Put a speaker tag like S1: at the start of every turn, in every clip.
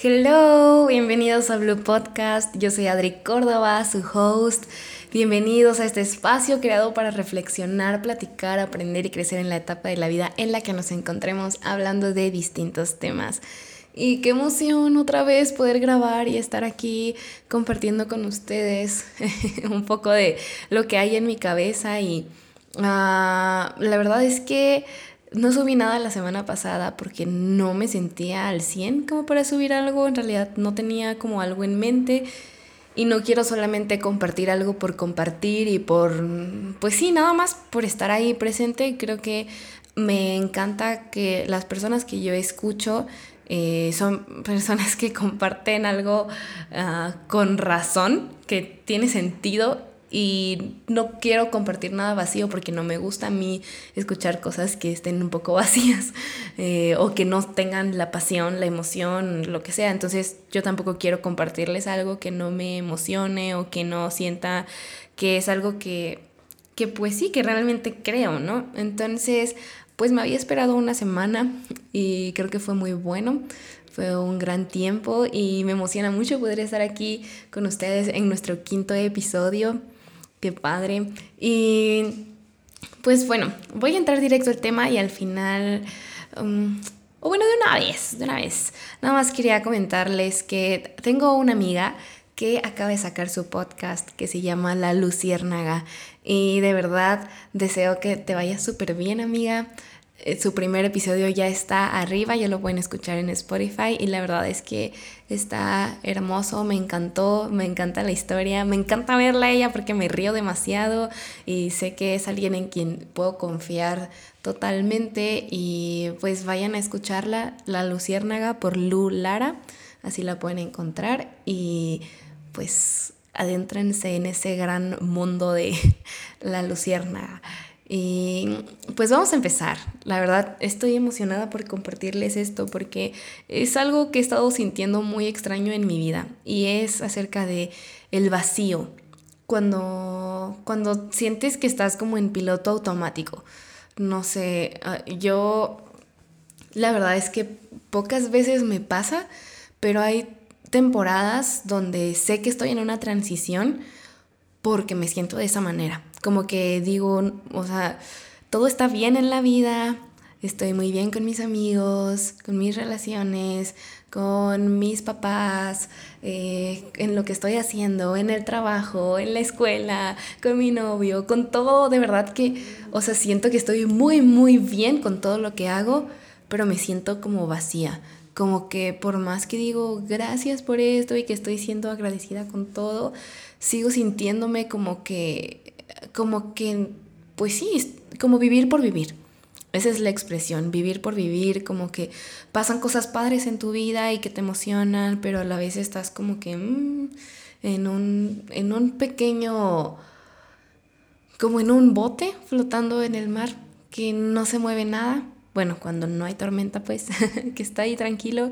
S1: Hello, bienvenidos a Blue Podcast. Yo soy Adri Córdoba, su host. Bienvenidos a este espacio creado para reflexionar, platicar, aprender y crecer en la etapa de la vida en la que nos encontremos hablando de distintos temas. Y qué emoción otra vez poder grabar y estar aquí compartiendo con ustedes un poco de lo que hay en mi cabeza. Y ah, la verdad es que no subí nada la semana pasada porque no me sentía al 100 como para subir algo. En realidad no tenía como algo en mente. Y no quiero solamente compartir algo por compartir y por, pues sí, nada más por estar ahí presente. Creo que me encanta que las personas que yo escucho eh, son personas que comparten algo ah, con razón, que tiene sentido y no quiero compartir nada vacío porque no me gusta a mí escuchar cosas que estén un poco vacías eh, o que no tengan la pasión, la emoción, lo que sea. Entonces yo tampoco quiero compartirles algo que no me emocione o que no sienta que es algo que, que pues sí, que realmente creo, ¿no? Entonces, pues me había esperado una semana y creo que fue muy bueno. Fue un gran tiempo y me emociona mucho poder estar aquí con ustedes en nuestro quinto episodio. Qué padre. Y pues bueno, voy a entrar directo al tema y al final... Um, o bueno, de una vez, de una vez. Nada más quería comentarles que tengo una amiga que acaba de sacar su podcast que se llama La Luciérnaga. Y de verdad deseo que te vaya súper bien, amiga. Eh, su primer episodio ya está arriba, ya lo pueden escuchar en Spotify y la verdad es que está hermoso, me encantó, me encanta la historia, me encanta verla a ella porque me río demasiado y sé que es alguien en quien puedo confiar totalmente y pues vayan a escucharla, La Luciérnaga por Lu Lara, así la pueden encontrar y pues adéntrense en ese gran mundo de La Luciérnaga. Y pues vamos a empezar. La verdad estoy emocionada por compartirles esto porque es algo que he estado sintiendo muy extraño en mi vida y es acerca de el vacío. Cuando cuando sientes que estás como en piloto automático. No sé, ah, yo la verdad es que pocas veces me pasa, pero hay temporadas donde sé que estoy en una transición porque me siento de esa manera como que digo, o sea, todo está bien en la vida, estoy muy bien con mis amigos, con mis relaciones, con mis papás, eh, en lo que estoy haciendo, en el trabajo, en la escuela, con mi novio, con todo, de verdad que, o sea, siento que estoy muy, muy bien con todo lo que hago, pero me siento como vacía. Como que por más que digo gracias por esto y que estoy siendo agradecida con todo, sigo sintiéndome como que como que, pues sí, como vivir por vivir. Esa es la expresión, vivir por vivir, como que pasan cosas padres en tu vida y que te emocionan, pero a la vez estás como que mm, en, un, en un pequeño, como en un bote flotando en el mar, que no se mueve nada. Bueno, cuando no hay tormenta, pues, que está ahí tranquilo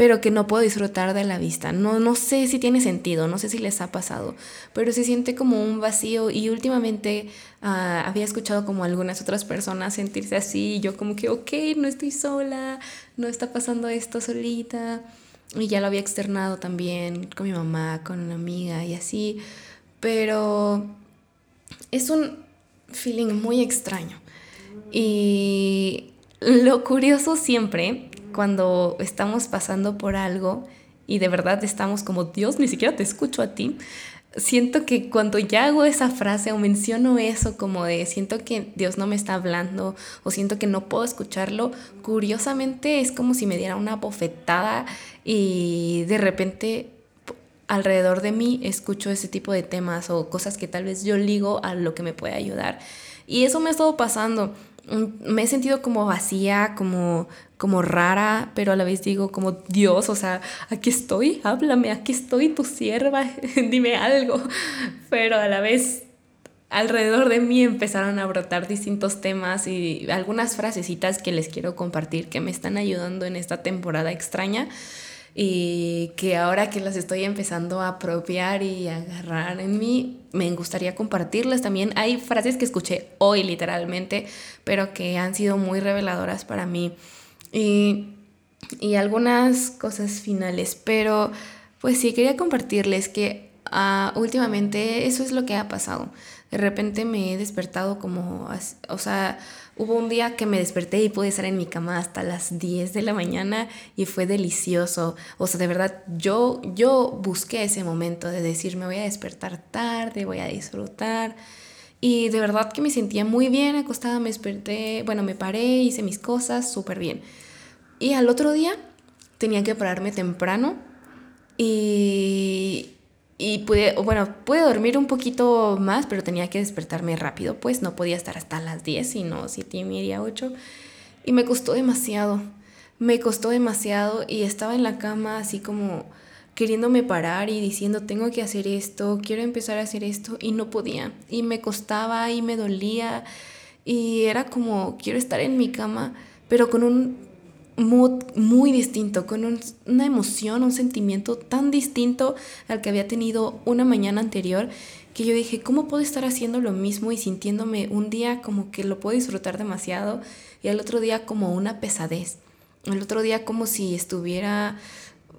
S1: pero que no puedo disfrutar de la vista. No, no sé si tiene sentido, no sé si les ha pasado, pero se siente como un vacío y últimamente ah, había escuchado como algunas otras personas sentirse así y yo como que, ok, no estoy sola, no está pasando esto solita. Y ya lo había externado también con mi mamá, con una amiga y así, pero es un feeling muy extraño. Y lo curioso siempre cuando estamos pasando por algo y de verdad estamos como, Dios, ni siquiera te escucho a ti. Siento que cuando ya hago esa frase o menciono eso como de siento que Dios no me está hablando o siento que no puedo escucharlo, curiosamente es como si me diera una bofetada y de repente alrededor de mí escucho ese tipo de temas o cosas que tal vez yo ligo a lo que me puede ayudar. Y eso me ha estado pasando. Me he sentido como vacía, como, como rara, pero a la vez digo como Dios, o sea, aquí estoy, háblame, aquí estoy, tu sierva, dime algo. Pero a la vez alrededor de mí empezaron a brotar distintos temas y algunas frasecitas que les quiero compartir que me están ayudando en esta temporada extraña y que ahora que las estoy empezando a apropiar y agarrar en mí, me gustaría compartirlas también. Hay frases que escuché hoy literalmente, pero que han sido muy reveladoras para mí. Y y algunas cosas finales, pero pues sí, quería compartirles que uh, últimamente eso es lo que ha pasado. De repente me he despertado como, o sea, hubo un día que me desperté y pude estar en mi cama hasta las 10 de la mañana y fue delicioso. O sea, de verdad, yo, yo busqué ese momento de decir, me voy a despertar tarde, voy a disfrutar. Y de verdad que me sentía muy bien acostada, me desperté, bueno, me paré, hice mis cosas súper bien. Y al otro día tenía que pararme temprano y, y pude, bueno, pude dormir un poquito más, pero tenía que despertarme rápido, pues no podía estar hasta las 10, sino 7 y media, 8. Y me costó demasiado, me costó demasiado y estaba en la cama así como queriéndome parar y diciendo, tengo que hacer esto, quiero empezar a hacer esto, y no podía. Y me costaba y me dolía, y era como, quiero estar en mi cama, pero con un muy distinto, con una emoción, un sentimiento tan distinto al que había tenido una mañana anterior, que yo dije, ¿cómo puedo estar haciendo lo mismo y sintiéndome un día como que lo puedo disfrutar demasiado y al otro día como una pesadez? El otro día como si estuviera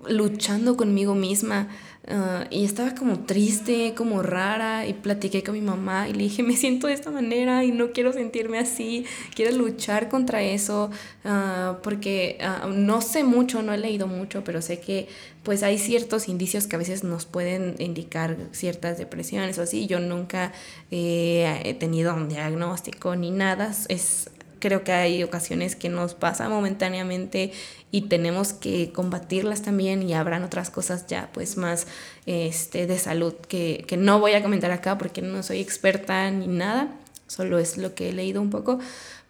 S1: luchando conmigo misma Ah, y estaba como triste, como rara, y platiqué con mi mamá y le dije, me siento de esta manera y no quiero sentirme así, quiero luchar contra eso, uh, porque uh, no sé mucho, no he leído mucho, pero sé que pues hay ciertos indicios que a veces nos pueden indicar ciertas depresiones o así. Yo nunca he tenido un diagnóstico ni nada, es creo que hay ocasiones que nos pasa momentáneamente y tenemos que combatirlas también y habrán otras cosas ya pues más este, de salud que, que no voy a comentar acá porque no soy experta ni nada, solo es lo que he leído un poco,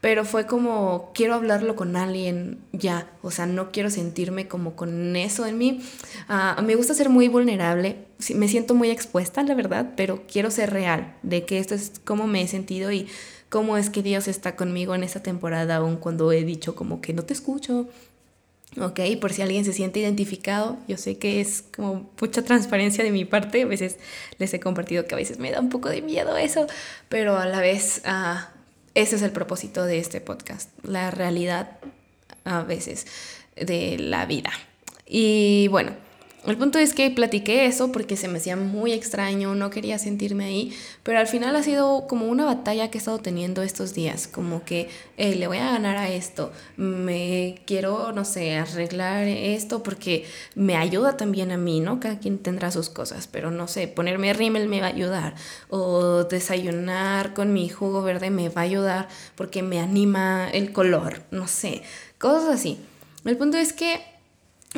S1: pero fue como quiero hablarlo con alguien ya, o sea, no quiero sentirme como con eso en mí. Uh, me gusta ser muy vulnerable, me siento muy expuesta, la verdad, pero quiero ser real de que esto es como me he sentido y cómo es que Dios está conmigo en esta temporada, aun cuando he dicho como que no te escucho. Ok, por si alguien se siente identificado, yo sé que es como mucha transparencia de mi parte, a veces les he compartido que a veces me da un poco de miedo eso, pero a la vez uh, ese es el propósito de este podcast, la realidad a veces de la vida. Y bueno, el punto es que platiqué eso porque se me hacía muy extraño, no quería sentirme ahí, pero al final ha sido como una batalla que he estado teniendo estos días, como que le voy a ganar a esto, me quiero, no sé, arreglar esto porque me ayuda también a mí, ¿no? Cada quien tendrá sus cosas, pero no sé, ponerme rímel me va a ayudar, o desayunar con mi jugo verde me va a ayudar porque me anima el color, no sé, cosas así. El punto es que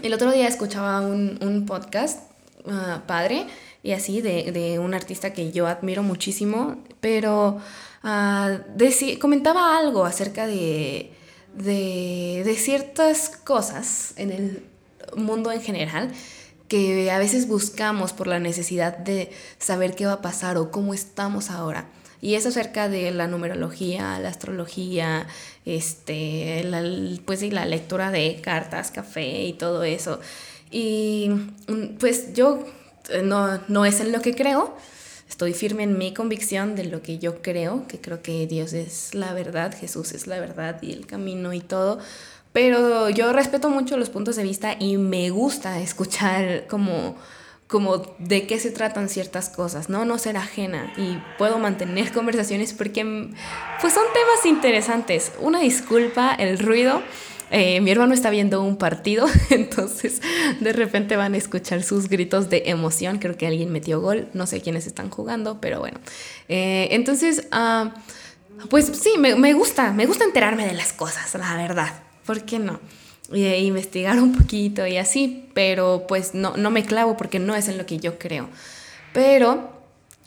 S1: el otro día escuchaba un, podcast ah, padre y así de, un artista que yo admiro muchísimo, pero uh, comentaba algo acerca de, de, ciertas cosas en el mundo en general que a veces buscamos por la necesidad de saber qué va a pasar o cómo estamos ahora. Y es acerca de la numerología, la astrología, este, la, pues la lectura de cartas, café y todo eso. Y mm, pues yo eh, no, no es en lo que creo, estoy firme en mi convicción de lo que yo creo, que creo que Dios es la verdad, Jesús es la verdad y el camino y todo. Pero yo respeto mucho los puntos de vista y me gusta escuchar como como de qué se tratan ciertas cosas, ¿no? No ser ajena y puedo mantener conversaciones porque pues son temas interesantes. Una disculpa, el ruido. Eh, mi hermano está viendo un partido, entonces de repente van a escuchar sus gritos de emoción. Creo que alguien metió gol, no sé quiénes están jugando, pero bueno. Eh, entonces, ah, pues sí, me, me gusta, me gusta enterarme de las cosas, la verdad. ¿Por qué no? Y investigar un poquito y así, pero pues no, no me clavo porque no es en lo que yo creo. Pero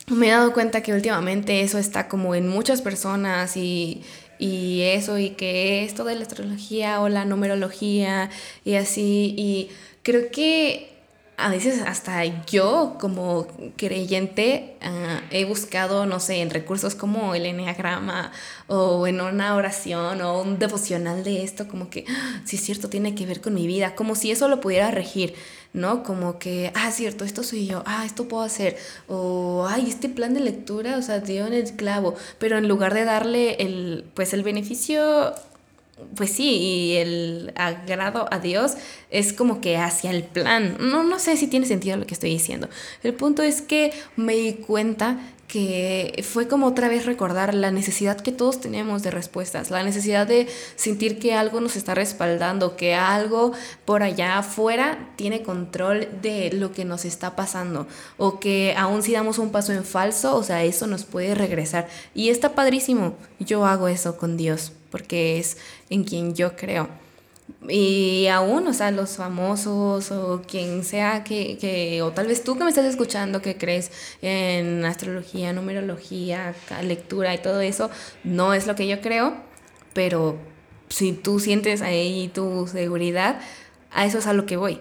S1: me he dado cuenta que últimamente eso está como en muchas personas y, y eso y que esto de la astrología o la numerología y así y creo que a veces hasta yo como creyente ah, he buscado, no sé, en recursos como el enneagrama o en una oración o un devocional de esto, como que, ah, sí es cierto, tiene que ver con mi vida, como si eso lo pudiera regir, ¿no? Como que, ah, cierto, esto soy yo, ah, esto puedo hacer, o, ay, este plan de lectura, o sea, dio en el clavo, pero en lugar de darle el, pues el beneficio pues sí, y el agrado a Dios es como que hacia el plan. No, no sé si tiene sentido lo que estoy diciendo. El punto es que me di cuenta que fue como otra vez recordar la necesidad que todos tenemos de respuestas, la necesidad de sentir que algo nos está respaldando, que algo por allá afuera tiene control de lo que nos está pasando, o que aún si damos un paso en falso, o sea, eso nos puede regresar. Y está padrísimo, yo hago eso con Dios, porque es en quien yo creo. Y aún, o sea, los famosos o quien sea que, que, o tal vez tú que me estás escuchando que crees en astrología, numerología, lectura y todo eso, no es lo que yo creo, pero si tú sientes ahí tu seguridad, a eso es a lo que voy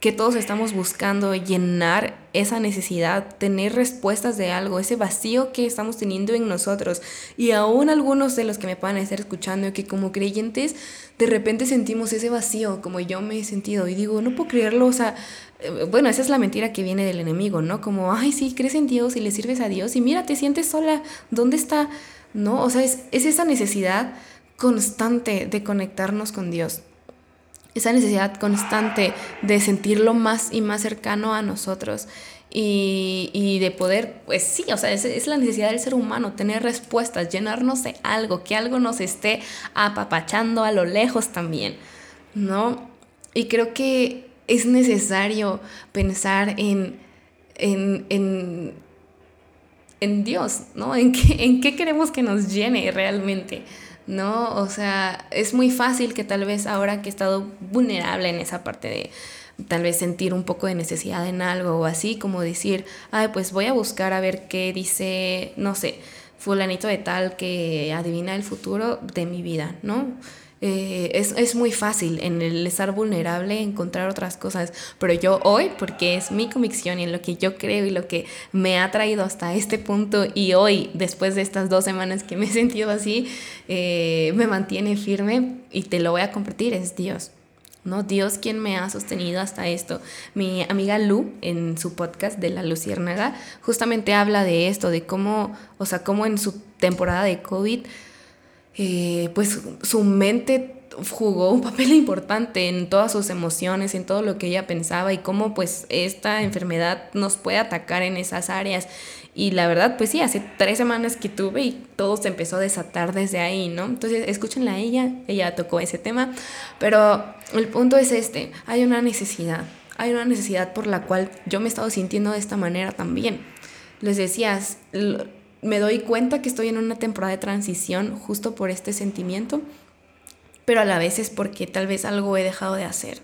S1: que todos estamos buscando llenar esa necesidad, tener respuestas de algo, ese vacío que estamos teniendo en nosotros. Y aún algunos de los que me puedan estar escuchando, que como creyentes de repente sentimos ese vacío, como yo me he sentido, y digo, no puedo creerlo, o sea, eh, bueno, esa es la mentira que viene del enemigo, ¿no? Como, ay, sí, crees en Dios y le sirves a Dios, y mira, te sientes sola, ¿dónde está? ¿No? O sea, es, es esa necesidad constante de conectarnos con Dios esa necesidad constante de sentirlo más y más cercano a nosotros y, de poder, pues sí, o sea, es, la necesidad del ser humano, tener respuestas, llenarnos de algo, que algo nos esté apapachando a lo lejos también, ¿no? Y creo que es necesario pensar en, en, en, en Dios, ¿no? En qué, en qué queremos que nos llene realmente. ¿No? O sea, es muy fácil que tal vez ahora que he estado vulnerable en esa parte de tal vez sentir un poco de necesidad en algo o así, como decir, ay, pues voy a buscar a ver qué dice, no sé, fulanito de tal que adivina el futuro de mi vida, ¿no? Eh, es, muy fácil en el estar vulnerable encontrar otras cosas, pero yo hoy, porque es mi convicción y en lo que yo creo y lo que me ha traído hasta este punto y hoy, después de estas dos semanas que me he sentido así, eh, me mantiene firme y te lo voy a compartir, es Dios. ¿no? Dios quien me ha sostenido hasta esto. Mi amiga Lu, en su podcast de La Luciérnaga, justamente habla de esto, de cómo, o sea, cómo en su temporada de COVID, eh, pues su mente jugó un papel importante en todas sus emociones, en todo lo que ella pensaba y cómo pues esta enfermedad nos puede atacar en esas áreas. Y la verdad, pues sí, hace tres semanas que tuve y todo se empezó a desatar desde ahí, ¿no? Entonces, escúchenla a ella, ella tocó ese tema, pero el punto es este, hay una necesidad, hay una necesidad por la cual yo me he estado sintiendo de esta manera también. Les decías, me doy cuenta que estoy en una temporada de transición justo por este sentimiento, pero a la vez es porque tal vez algo he dejado de hacer.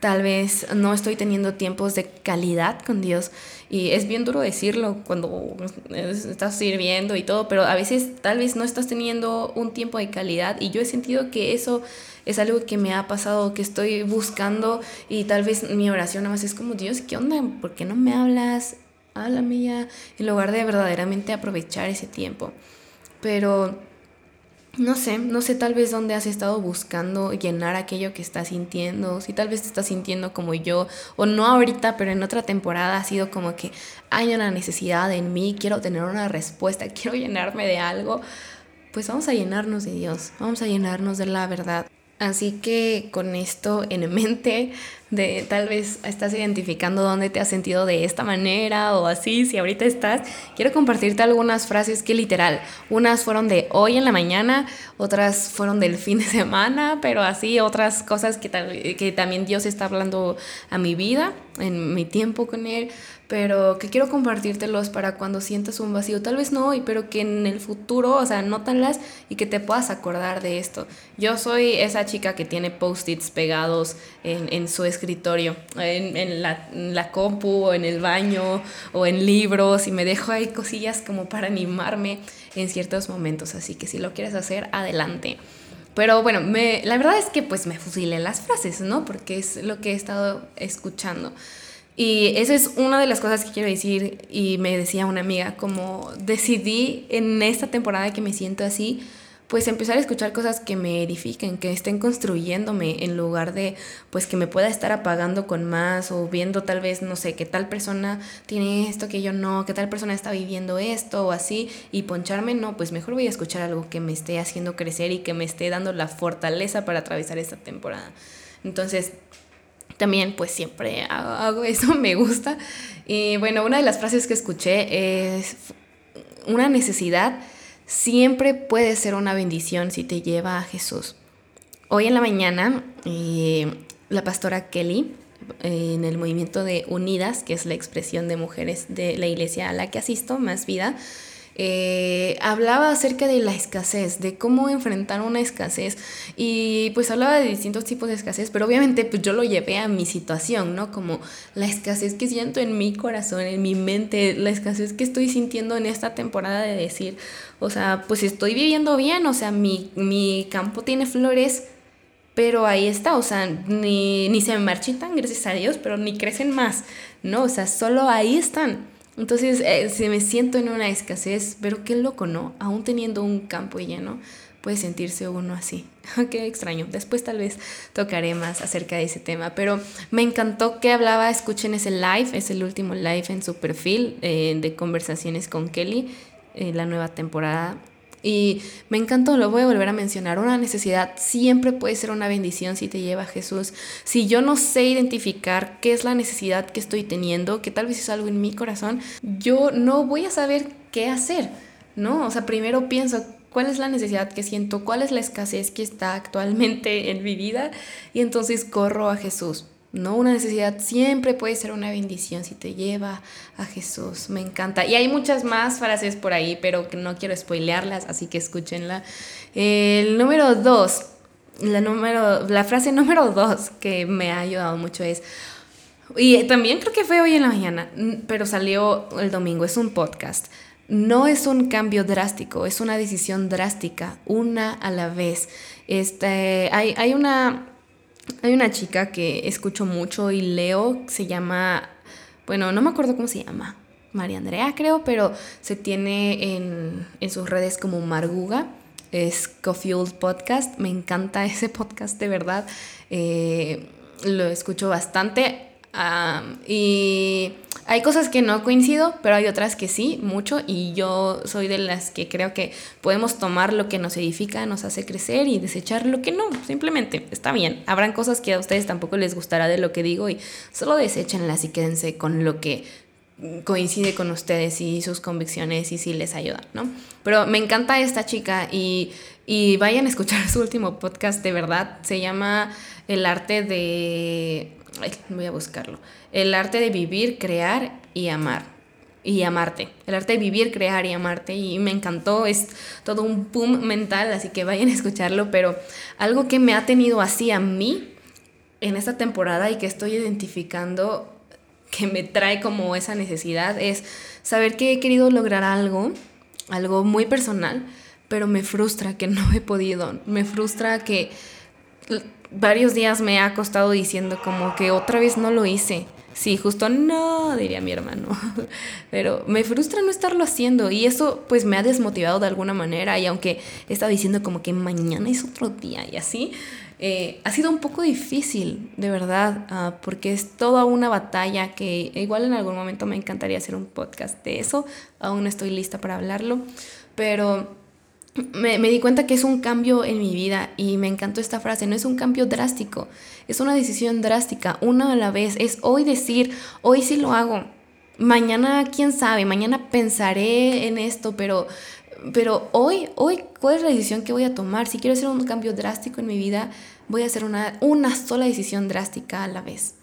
S1: Tal vez no estoy teniendo tiempos de calidad con Dios. Y es bien duro decirlo cuando estás sirviendo y todo, pero a veces tal vez no estás teniendo un tiempo de calidad. Y yo he sentido que eso es algo que me ha pasado, que estoy buscando y tal vez mi oración nada más es como, Dios, ¿qué onda? ¿Por qué no me hablas? La mía en lugar de verdaderamente aprovechar ese tiempo. Pero no sé, no sé tal vez dónde has estado buscando llenar aquello que estás sintiendo, si tal vez te estás sintiendo como yo, o no ahorita, pero en otra temporada ha sido como que hay una necesidad en mí, quiero tener una respuesta, quiero llenarme de algo, pues vamos a llenarnos de Dios, vamos a llenarnos de la verdad. Así que con esto en mente, de tal vez estás identificando dónde te has sentido de esta manera o así, si ahorita estás, quiero compartirte algunas frases que literal, unas fueron de hoy en la mañana, otras fueron del fin de semana, pero así otras cosas que, que también Dios está hablando a mi vida, en mi tiempo con Él, pero que quiero compartírtelos para cuando sientas un vacío, tal vez no hoy, pero que en el futuro, o sea, nótalas y que te puedas acordar de esto. Yo soy esa chica que tiene post-its pegados en, en, su escritorio, en, en, la, la, compu o en el baño o en libros y me dejo ahí cosillas como para animarme en ciertos momentos, así que si lo quieres hacer, adelante. Pero bueno, la verdad es que pues me fusilé las frases, ¿no? Porque es lo que he estado escuchando. Y esa es una de las cosas que quiero decir y me decía una amiga, como decidí en esta temporada que me siento así, pues empezar a escuchar cosas que me edifiquen, que estén construyéndome en lugar de pues que me pueda estar apagando con más o viendo tal vez, no sé, que tal persona tiene esto que yo no, que tal persona está viviendo esto o así y poncharme, no, pues mejor voy a escuchar algo que me esté haciendo crecer y que me esté dando la fortaleza para atravesar esta temporada. Entonces, también pues siempre hago eso, me gusta. Y bueno, una de las frases que escuché es una necesidad siempre puede ser una bendición si te lleva a Jesús. Hoy en la mañana, eh, la pastora Kelly, eh, en el movimiento de Unidas, que es la expresión de mujeres de la iglesia a la que asisto, Más Vida, eh, hablaba acerca de la escasez, de cómo enfrentar una escasez y pues hablaba de distintos tipos de escasez, pero obviamente pues yo lo llevé a mi situación, ¿no? Como la escasez que siento en mi corazón, en mi mente, la escasez que estoy sintiendo en esta temporada de decir, o sea, pues estoy viviendo bien, o sea, mi, mi campo tiene flores, pero ahí está, o sea, ni, ni se marchitan, gracias a Dios, pero ni crecen más, ¿no? O sea, solo ahí están. Entonces, eh, me siento en una escasez, pero qué loco, ¿no? Aún teniendo un campo lleno, puede sentirse uno así. qué extraño. Después tal vez tocaré más acerca de ese tema, pero me encantó que hablaba, escuchen ese live, es el último live en su perfil eh, de conversaciones con Kelly, eh, la nueva temporada y me encantó, lo voy a volver a mencionar, una necesidad siempre puede ser una bendición si te lleva a Jesús. Si yo no sé identificar qué es la necesidad que estoy teniendo, que tal vez es algo en mi corazón, yo no voy a saber qué hacer, ¿no? O sea, primero pienso, ¿cuál es la necesidad que siento? ¿Cuál es la escasez que está actualmente en mi vida? Y entonces corro a Jesús. ¿No? Una necesidad siempre puede ser una bendición si te lleva a Jesús. Me encanta. Y hay muchas más frases por ahí, pero no quiero spoilearlas, así que escúchenla. El número dos, la, número, la frase número dos que me ha ayudado mucho es, y también creo que fue hoy en la mañana, pero salió el domingo, es un podcast. No es un cambio drástico, es una decisión drástica, una a la vez. Este, hay, hay una hay una chica que escucho mucho y leo, se llama, bueno, no me acuerdo cómo se llama, María Andrea creo, pero se tiene en, sus redes como Marguga, es Cofuel Podcast, me encanta ese podcast de verdad, eh, lo escucho bastante y hay cosas que no coincido, pero hay otras que sí, mucho, y yo soy de las que creo que podemos tomar lo que nos edifica, nos hace crecer y desechar lo que no, simplemente está bien. Habrán cosas que a ustedes tampoco les gustará de lo que digo y solo deséchenlas y quédense con lo que coincide con ustedes y sus convicciones y si les ayuda, ¿no? Pero me encanta esta chica y, y vayan a escuchar su último podcast, de verdad, se llama El arte de voy a buscarlo. El arte de vivir, crear y amar. Y amarte. El arte de vivir, crear y amarte. Y me encantó. Es todo un boom mental, así que vayan a escucharlo. Pero algo que me ha tenido así a mí en esta temporada y que estoy identificando que me trae como esa necesidad es saber que he querido lograr algo, algo muy personal, pero me frustra que no he podido. Me frustra que varios días me ha costado diciendo como que otra vez no lo hice. Sí, justo no, diría mi hermano. Pero me frustra no estarlo haciendo y eso pues me ha desmotivado de alguna manera y aunque he estado diciendo como que mañana es otro día y así, eh, ha sido un poco difícil, de verdad, ah, porque es toda una batalla que igual en algún momento me encantaría hacer un podcast de eso, aún no estoy lista para hablarlo, pero me, di cuenta que es un cambio en mi vida y me encantó esta frase, no es un cambio drástico, es una decisión drástica, una a la vez, es hoy decir, hoy sí lo hago, mañana quién sabe, mañana pensaré en esto, pero, pero hoy, hoy, ¿cuál es la decisión que voy a tomar? Si quiero hacer un cambio drástico en mi vida, voy a hacer una, una sola decisión drástica a la vez.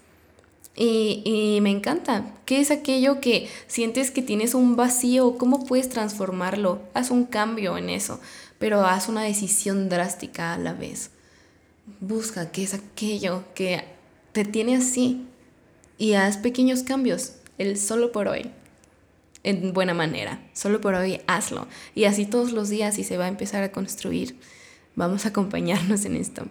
S1: Y, me encanta. ¿Qué es aquello que sientes que tienes un vacío? ¿Cómo puedes transformarlo? Haz un cambio en eso, pero haz una decisión drástica a la vez. Busca qué es aquello que te tiene así y haz pequeños cambios, el solo por hoy, en buena manera. Solo por hoy hazlo. Y así todos los días y se va a empezar a construir. Vamos a acompañarnos en esto.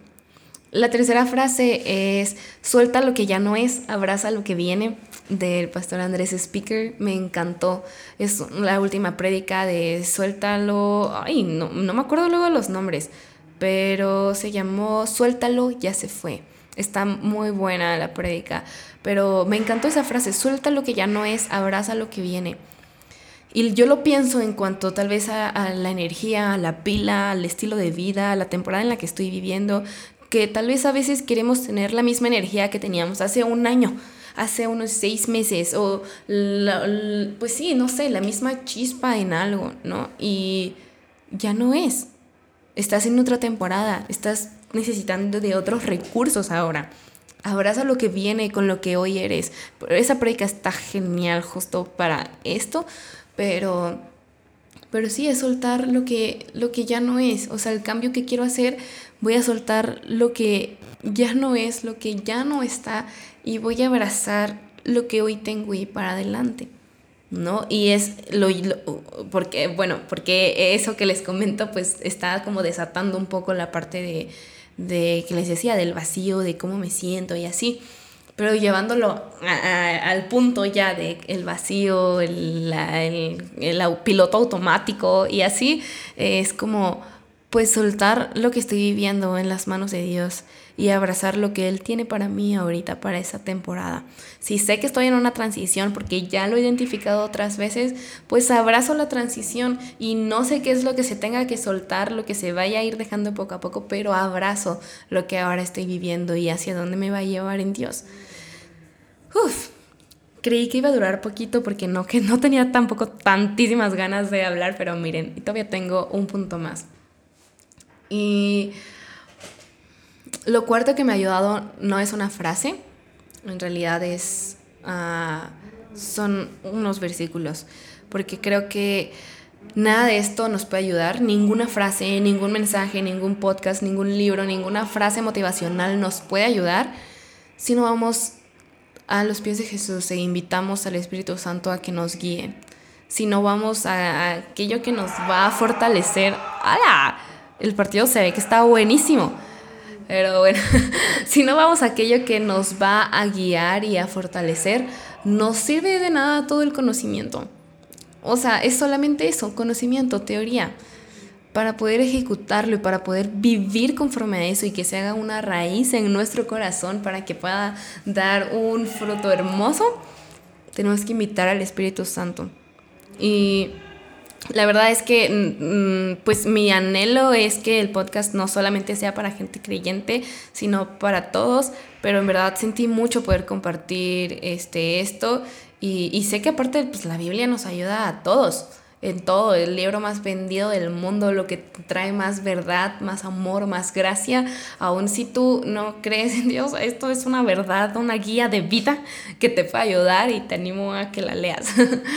S1: La tercera frase es, suelta lo que ya no es, abraza lo que viene. del pastor Andrés Speaker, me encantó. Es la última prédica de Suéltalo, ay, no, no me acuerdo luego los nombres, pero se llamó Suéltalo, ya se fue. Está muy buena la prédica, pero me encantó esa frase, suelta lo que ya no es, abraza lo que viene. Y yo lo pienso en cuanto tal vez a, a, la energía, a la pila, al estilo de vida, a la temporada en la que estoy viviendo, que tal vez a veces queremos tener la misma energía que teníamos hace un año, hace unos seis meses, o pues sí, no sé, la misma chispa en algo, ¿no? Y ya no es. Estás en otra temporada, estás necesitando de otros recursos ahora. Abraza lo que viene con lo que hoy eres. Esa prédica está genial justo para esto, pero pero sí es soltar lo que lo que ya no es, o sea, el cambio que quiero hacer, voy a soltar lo que ya no es, lo que ya no está y voy a abrazar lo que hoy tengo y para adelante. ¿no? Y es lo, porque, bueno, porque eso que les comento, pues está como desatando un poco la parte de, de que les decía, del vacío, de cómo me siento y así. Pero llevándolo al punto ya de el vacío, el, el, piloto automático y así, es como pues soltar lo que estoy viviendo en las manos de Dios y abrazar lo que Él tiene para mí ahorita, para esa temporada. Si sé que estoy en una transición porque ya lo he identificado otras veces, pues abrazo la transición y no sé qué es lo que se tenga que soltar, lo que se vaya a ir dejando poco a poco, pero abrazo lo que ahora estoy viviendo y hacia dónde me va a llevar en Dios. Uf, creí que iba a durar poquito porque no, que no tenía tampoco tantísimas ganas de hablar, pero miren, todavía tengo un punto más. Y lo cuarto que me ha ayudado no es una frase, en realidad es, uh, son unos versículos, porque creo que nada de esto nos puede ayudar, ninguna frase, ningún mensaje, ningún podcast, ningún libro, ninguna frase motivacional nos puede ayudar si no vamos a los pies de Jesús e invitamos al Espíritu Santo a que nos guíe. Si no vamos a, aquello que nos va a fortalecer, ¡hala! El partido se ve que está buenísimo. Pero bueno, si no vamos a aquello que nos va a guiar y a fortalecer, no sirve de nada todo el conocimiento. O sea, es solamente eso, conocimiento, teoría. Para poder ejecutarlo y para poder vivir conforme a eso y que se haga una raíz en nuestro corazón para que pueda dar un fruto hermoso, tenemos que invitar al Espíritu Santo. Y la verdad es que mm, mm, pues mi anhelo es que el podcast no solamente sea para gente creyente, sino para todos, pero en verdad sentí mucho poder compartir este, esto y, sé que aparte pues, la Biblia nos ayuda a todos en todo, el libro más vendido del mundo, lo que trae más verdad, más amor, más gracia, aun si tú no crees en Dios, esto es una verdad, una guía de vida que te puede ayudar y te animo a que la leas.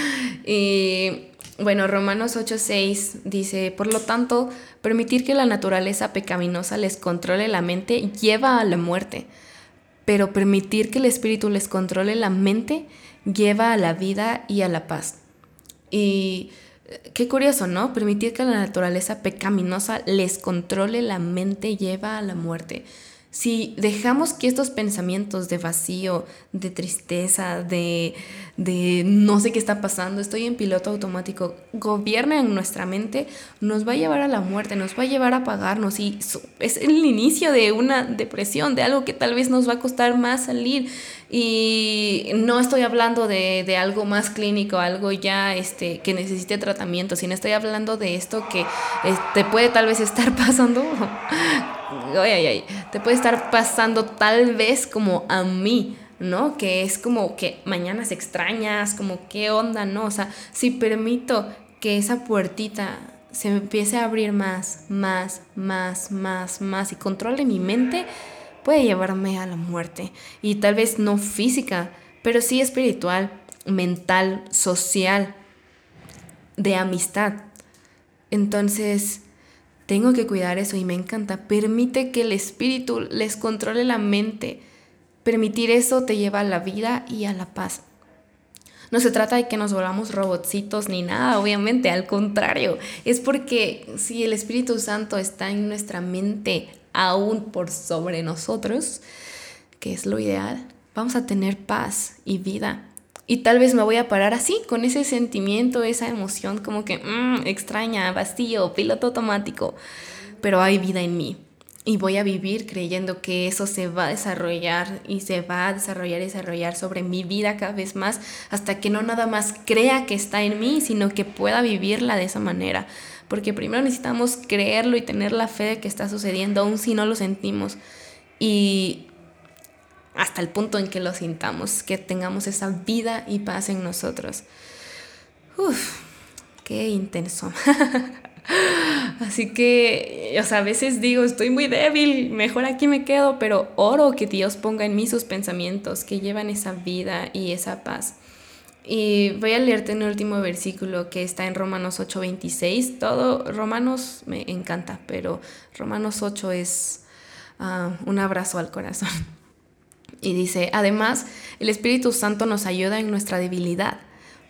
S1: y bueno, Romanos 8:6 dice, por lo tanto, permitir que la naturaleza pecaminosa les controle la mente lleva a la muerte, pero permitir que el espíritu les controle la mente lleva a la vida y a la paz. Y eh, qué curioso, ¿no? Permitir que la naturaleza pecaminosa les controle la mente lleva a la muerte. Si dejamos que estos pensamientos de vacío, de tristeza, de, de no sé qué está pasando, estoy en piloto automático, gobiernen nuestra mente, nos va a llevar a la muerte, nos va a llevar a apagarnos y es el inicio de una depresión, de algo que tal vez nos va a costar más salir. Y no estoy hablando de, de algo más clínico, algo ya este, que necesite tratamiento, sino estoy hablando de esto que te puede tal vez estar pasando ay, ay, ay, te puede estar pasando tal vez como a mí, ¿no? Que es como que mañana se extrañas, como qué onda, ¿no? O sea, si permito que esa puertita se empiece a abrir más, más, más, más, más y controle mi mente, puede llevarme a la muerte. Y tal vez no física, pero sí espiritual, mental, social, de amistad. Entonces, tengo que cuidar eso y me encanta. Permite que el espíritu les controle la mente. Permitir eso te lleva a la vida y a la paz. No se trata de que nos volvamos robotcitos ni nada, obviamente, al contrario. Es porque si el Espíritu Santo está en nuestra mente aún por sobre nosotros, que es lo ideal, vamos a tener paz y vida Y tal vez me voy a parar así, con ese sentimiento, esa emoción como que mmm, extraña, vacío, piloto automático. Pero hay vida en mí. Y voy a vivir creyendo que eso se va a desarrollar y se va a desarrollar y desarrollar sobre mi vida cada vez más hasta que no nada más crea que está en mí, sino que pueda vivirla de esa manera. Porque primero necesitamos creerlo y tener la fe de que está sucediendo, aun si no lo sentimos. Y hasta el punto en que lo sintamos, que tengamos esa vida y paz en nosotros. Uf, qué intenso. Así que, o sea, a veces digo, estoy muy débil, mejor aquí me quedo, pero oro que Dios ponga en mí sus pensamientos que llevan esa vida y esa paz. Y voy a leerte un último versículo que está en Romanos 8:26. Todo Romanos me encanta, pero Romanos 8 es ah, un abrazo al corazón. Y dice, además, el Espíritu Santo nos ayuda en nuestra debilidad.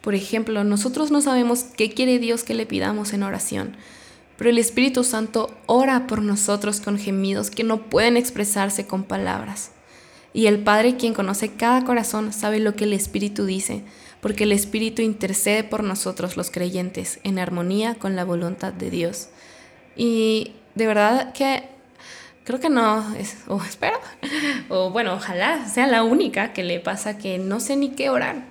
S1: Por ejemplo, nosotros no sabemos qué quiere Dios que le pidamos en oración, pero el Espíritu Santo ora por nosotros con gemidos que no pueden expresarse con palabras. Y el Padre, quien conoce cada corazón, sabe lo que el Espíritu dice, porque el Espíritu intercede por nosotros los creyentes en armonía con la voluntad de Dios. Y de verdad que creo que no, o espero, o bueno, ojalá sea la única que le pasa que no sé ni qué orar.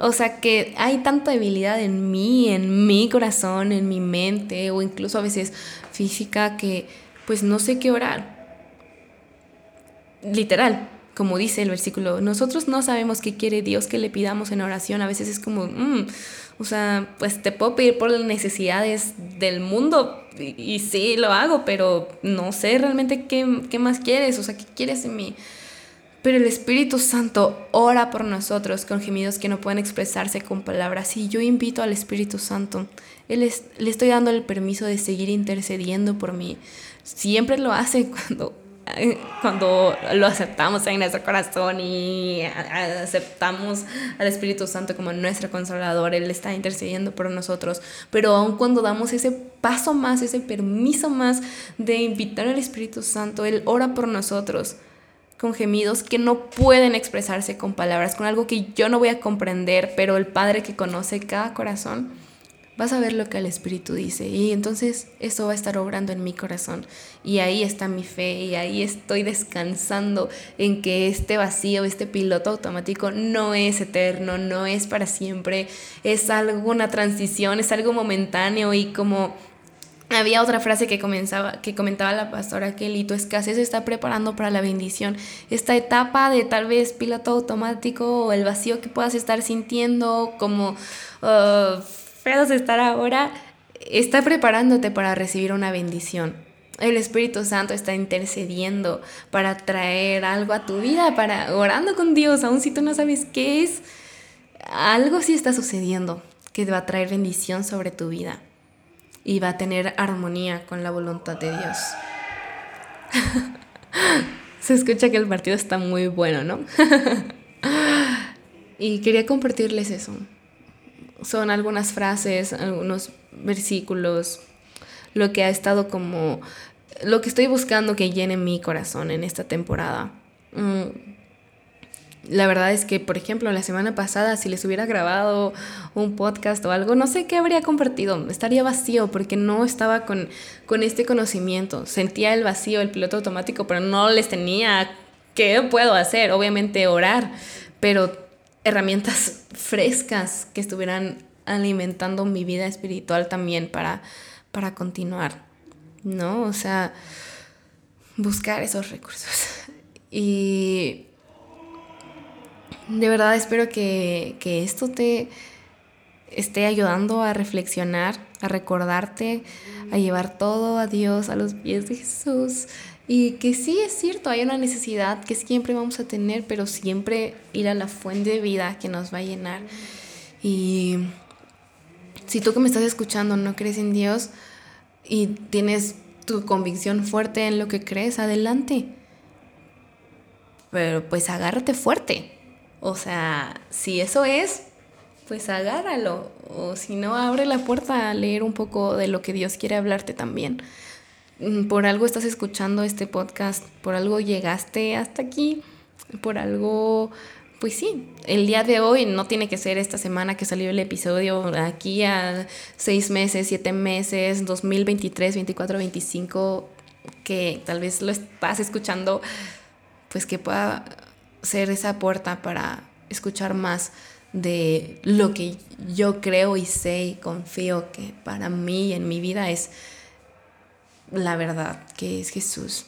S1: O sea que hay tanta debilidad en mí, en mi corazón, en mi mente, o incluso a veces física, que pues no sé qué orar. Literal, como dice el versículo, nosotros no sabemos qué quiere Dios que le pidamos en oración. A veces es como, mm, o sea, pues te puedo pedir por las necesidades del mundo y, sí, lo hago, pero no sé realmente qué, qué más quieres, o sea, qué quieres en mí. Pero el Espíritu Santo ora por nosotros con gemidos que no pueden expresarse con palabras. Y yo invito al Espíritu Santo. Él le estoy dando el permiso de seguir intercediendo por mí. Siempre lo hace cuando cuando lo aceptamos en nuestro corazón y aceptamos al Espíritu Santo como nuestro consolador, Él está intercediendo por nosotros. Pero aun cuando damos ese paso más, ese permiso más de invitar al Espíritu Santo, Él ora por nosotros con gemidos que no pueden expresarse con palabras, con algo que yo no voy a comprender, pero el Padre que conoce cada corazón vas a ver lo que el Espíritu dice y entonces eso va a estar obrando en mi corazón y ahí está mi fe y ahí estoy descansando en que este vacío, este piloto automático no es eterno, no es para siempre, es algo, una transición, es algo momentáneo y como había otra frase que, comenzaba, que comentaba la pastora Kelly, tu escasez está preparando para la bendición. Esta etapa de tal vez piloto automático o el vacío que puedas estar sintiendo como... Uh, de estar ahora, está preparándote para recibir una bendición. El Espíritu Santo está intercediendo para traer algo a tu vida, para orando con Dios, aun si tú no sabes qué es, algo sí está sucediendo que va a traer bendición sobre tu vida y va a tener armonía con la voluntad de Dios. Se escucha que el partido está muy bueno, ¿no? y quería compartirles eso son algunas frases, algunos versículos, lo que ha estado como, lo que estoy buscando que llene mi corazón en esta temporada. Mm, la verdad es que, por ejemplo, la semana pasada, si les hubiera grabado un podcast o algo, no sé qué habría compartido. Estaría vacío porque no estaba con, con este conocimiento. Sentía el vacío, el piloto automático, pero no les tenía qué puedo hacer. Obviamente orar, pero herramientas frescas que estuvieran alimentando mi vida espiritual también para, para continuar, ¿no? O sea, buscar esos recursos. Y de verdad espero que, que esto te esté ayudando a reflexionar, a recordarte, a llevar todo a Dios, a los pies de Jesús y que sí es cierto, hay una necesidad que siempre vamos a tener, pero siempre ir a la fuente de vida que nos va a llenar. Y si tú que me estás escuchando no crees en Dios y tienes tu convicción fuerte en lo que crees, adelante. Pero pues agárrate fuerte. O sea, si eso es, pues agárralo. O si no, abre la puerta a leer un poco de lo que Dios quiere hablarte también. Mm, por algo estás escuchando este podcast, por algo llegaste hasta aquí, por algo pues sí, el día de hoy no tiene que ser esta semana que salió el episodio, aquí a seis meses, siete meses, 2023, 24, 25, que tal vez lo estás escuchando, pues que pueda ser esa puerta para escuchar más de lo que yo creo y sé y confío que para mí en mi vida es la verdad, que es Jesús.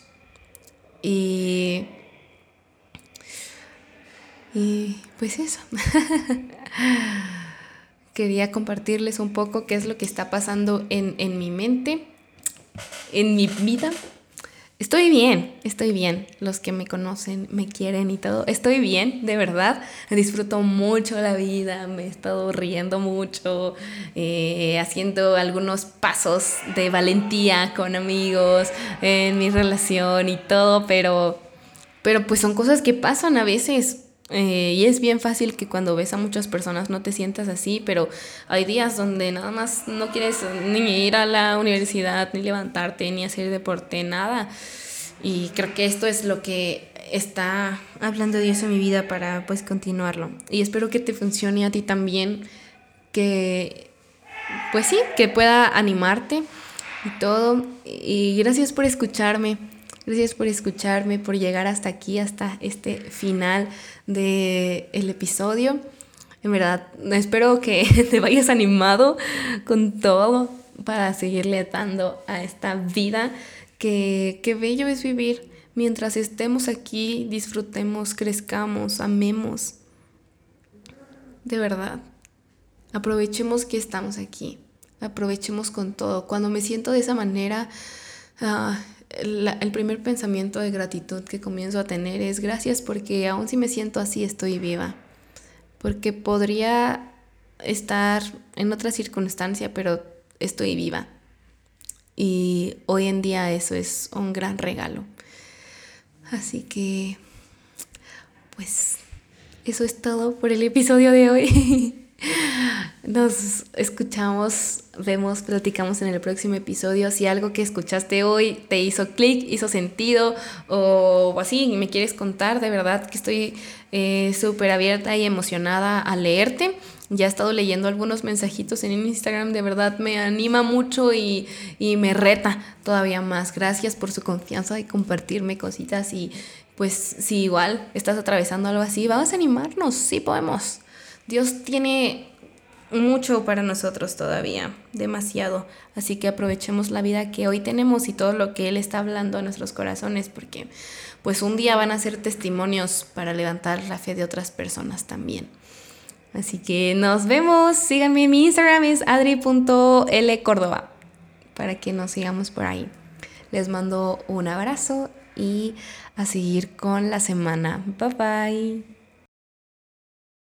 S1: Y y pues eso. Quería compartirles un poco qué es lo que está pasando en, en mi mente, en mi vida. Estoy bien, estoy bien. Los que me conocen, me quieren y todo. Estoy bien, de verdad. Disfruto mucho la vida, me he estado riendo mucho, eh, haciendo algunos pasos de valentía con amigos en mi relación y todo, pero, pero pues son cosas que pasan a veces eh, y es bien fácil que cuando ves a muchas personas no te sientas así, pero hay días donde nada más no quieres ni ir a la universidad, ni levantarte, ni hacer deporte, nada. Y creo que esto es lo que está hablando Dios en mi vida para pues continuarlo. Y espero que te funcione a ti también, que pues sí, que pueda animarte y todo. Y gracias por escucharme. Gracias por escucharme, por llegar hasta aquí, hasta este final del el episodio. En verdad, espero que te vayas animado con todo para seguirle dando a esta vida que, que bello es vivir. Mientras estemos aquí, disfrutemos, crezcamos, amemos. De verdad, aprovechemos que estamos aquí. Aprovechemos con todo. Cuando me siento de esa manera, uh, el primer pensamiento de gratitud que comienzo a tener es gracias porque aún si me siento así estoy viva. Porque podría estar en otra circunstancia, pero estoy viva. Y hoy en día eso es un gran regalo. Así que, pues, eso es todo por el episodio de hoy. Nos escuchamos, vemos, platicamos en el próximo episodio. Si algo que escuchaste hoy te hizo clic, hizo sentido o así me quieres contar, de verdad que estoy eh, súper abierta y emocionada a leerte. Ya he estado leyendo algunos mensajitos en Instagram, de verdad me anima mucho y, y me reta todavía más. Gracias por su confianza y compartirme cositas y pues si igual estás atravesando algo así, vamos a animarnos, sí podemos. Dios tiene mucho para nosotros todavía, demasiado. Así que aprovechemos la vida que hoy tenemos y todo lo que Él está hablando a nuestros corazones, porque pues un día van a ser testimonios para levantar la fe de otras personas también. Así que nos vemos. Síganme mi Instagram, es adri.lcórdoba, para que nos sigamos por ahí. Les mando un abrazo y a seguir con la semana. Bye bye.